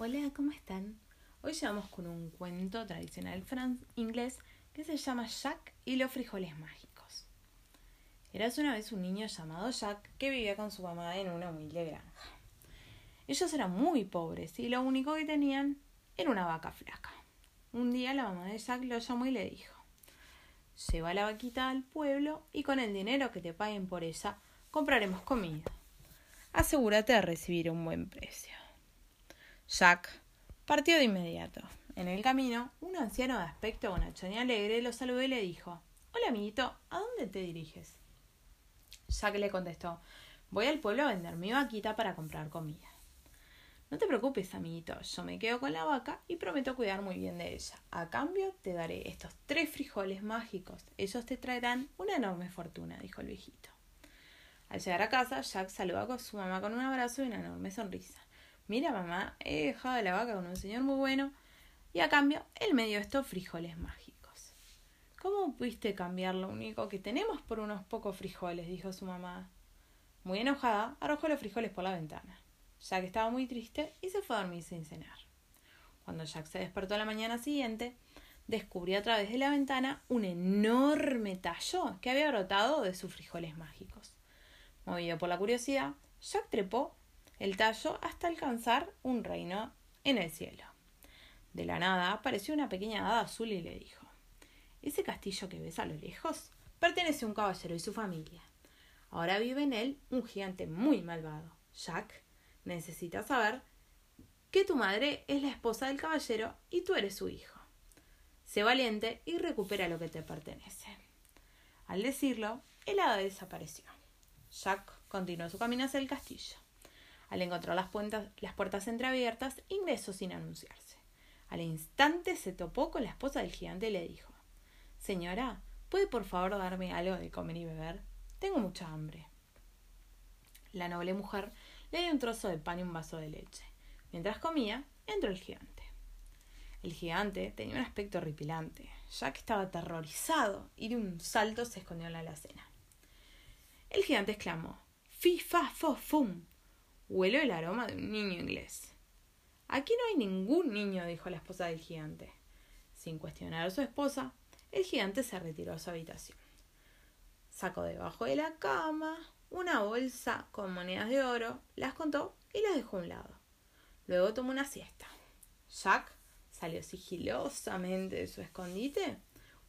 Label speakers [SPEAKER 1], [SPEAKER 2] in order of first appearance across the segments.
[SPEAKER 1] Hola, ¿cómo están? Hoy llevamos con un cuento tradicional inglés que se llama Jack y los frijoles mágicos. Eras una vez un niño llamado Jack que vivía con su mamá en una humilde granja. Ellos eran muy pobres y lo único que tenían era una vaca flaca. Un día la mamá de Jack lo llamó y le dijo Lleva la vaquita al pueblo y con el dinero que te paguen por ella compraremos comida. Asegúrate de recibir un buen precio. Jack partió de inmediato. En el camino, un anciano de aspecto bonachón y alegre lo saludó y le dijo Hola amiguito, ¿a dónde te diriges? Jack le contestó Voy al pueblo a vender mi vaquita para comprar comida. No te preocupes, amiguito, yo me quedo con la vaca y prometo cuidar muy bien de ella. A cambio, te daré estos tres frijoles mágicos. Ellos te traerán una enorme fortuna, dijo el viejito. Al llegar a casa, Jack saludó a su mamá con un abrazo y una enorme sonrisa. Mira, mamá, he dejado la vaca con un señor muy bueno y a cambio él me dio estos frijoles mágicos. ¿Cómo pudiste cambiar lo único que tenemos por unos pocos frijoles? dijo su mamá. Muy enojada, arrojó los frijoles por la ventana. Jack estaba muy triste y se fue a dormir sin cenar. Cuando Jack se despertó la mañana siguiente, descubrió a través de la ventana un enorme tallo que había brotado de sus frijoles mágicos. Movido por la curiosidad, Jack trepó el tallo hasta alcanzar un reino en el cielo. De la nada apareció una pequeña hada azul y le dijo Ese castillo que ves a lo lejos pertenece a un caballero y su familia. Ahora vive en él un gigante muy malvado. Jack necesita saber que tu madre es la esposa del caballero y tú eres su hijo. Sé valiente y recupera lo que te pertenece. Al decirlo, el hada desapareció. Jack continuó su camino hacia el castillo. Al encontrar las, las puertas entreabiertas, ingresó sin anunciarse. Al instante se topó con la esposa del gigante y le dijo Señora, ¿puede por favor darme algo de comer y beber? Tengo mucha hambre. La noble mujer le dio un trozo de pan y un vaso de leche. Mientras comía, entró el gigante. El gigante tenía un aspecto horripilante, ya que estaba aterrorizado y de un salto se escondió en la alacena. El gigante exclamó: Fi, fa, fo, fum. Huelo el aroma de un niño inglés. Aquí no hay ningún niño, dijo la esposa del gigante. Sin cuestionar a su esposa, el gigante se retiró a su habitación. Sacó debajo de la cama una bolsa con monedas de oro, las contó y las dejó a un lado. Luego tomó una siesta. Jack salió sigilosamente de su escondite,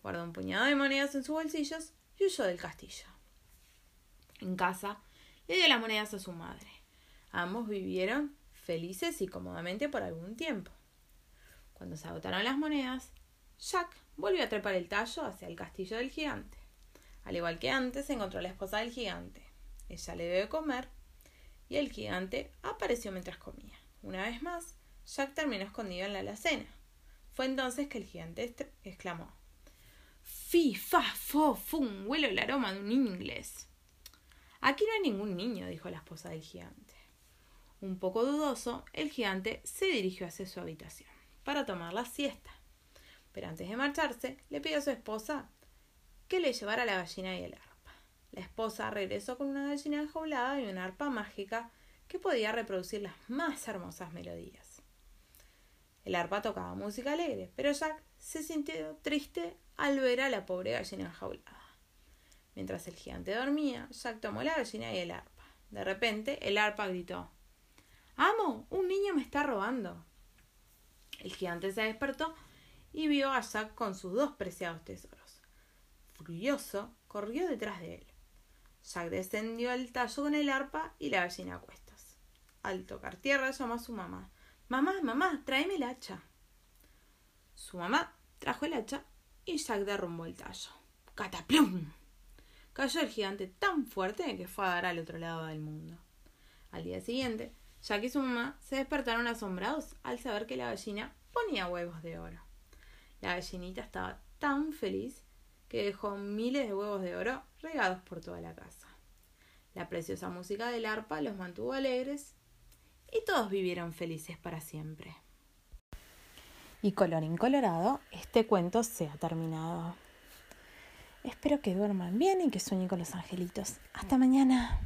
[SPEAKER 1] guardó un puñado de monedas en sus bolsillos y huyó del castillo. En casa, le dio las monedas a su madre. Ambos vivieron felices y cómodamente por algún tiempo. Cuando se agotaron las monedas, Jack volvió a trepar el tallo hacia el castillo del gigante. Al igual que antes, encontró a la esposa del gigante. Ella le dio de comer y el gigante apareció mientras comía. Una vez más, Jack terminó escondido en la alacena. Fue entonces que el gigante exclamó: Fi, fa, fo, fum, huelo el aroma de un inglés. Aquí no hay ningún niño, dijo la esposa del gigante. Un poco dudoso, el gigante se dirigió hacia su habitación para tomar la siesta. Pero antes de marcharse, le pidió a su esposa que le llevara la gallina y el arpa. La esposa regresó con una gallina enjaulada y una arpa mágica que podía reproducir las más hermosas melodías. El arpa tocaba música alegre, pero Jack se sintió triste al ver a la pobre gallina enjaulada. Mientras el gigante dormía, Jack tomó la gallina y el arpa. De repente, el arpa gritó Amo, un niño me está robando. El gigante se despertó y vio a Jack con sus dos preciados tesoros. Furioso, corrió detrás de él. Jack descendió al tallo con el arpa y la gallina a cuestas. Al tocar tierra llamó a su mamá. Mamá, mamá, tráeme el hacha. Su mamá trajo el hacha y Jack derrumbó el tallo. ¡Cataplum! Cayó el gigante tan fuerte que fue a dar al otro lado del mundo. Al día siguiente, Jack y su mamá se despertaron asombrados al saber que la gallina ponía huevos de oro. La gallinita estaba tan feliz que dejó miles de huevos de oro regados por toda la casa. La preciosa música del arpa los mantuvo alegres y todos vivieron felices para siempre. Y colorín colorado, este cuento se ha terminado. Espero que duerman bien y que sueñen con los angelitos. Hasta mañana.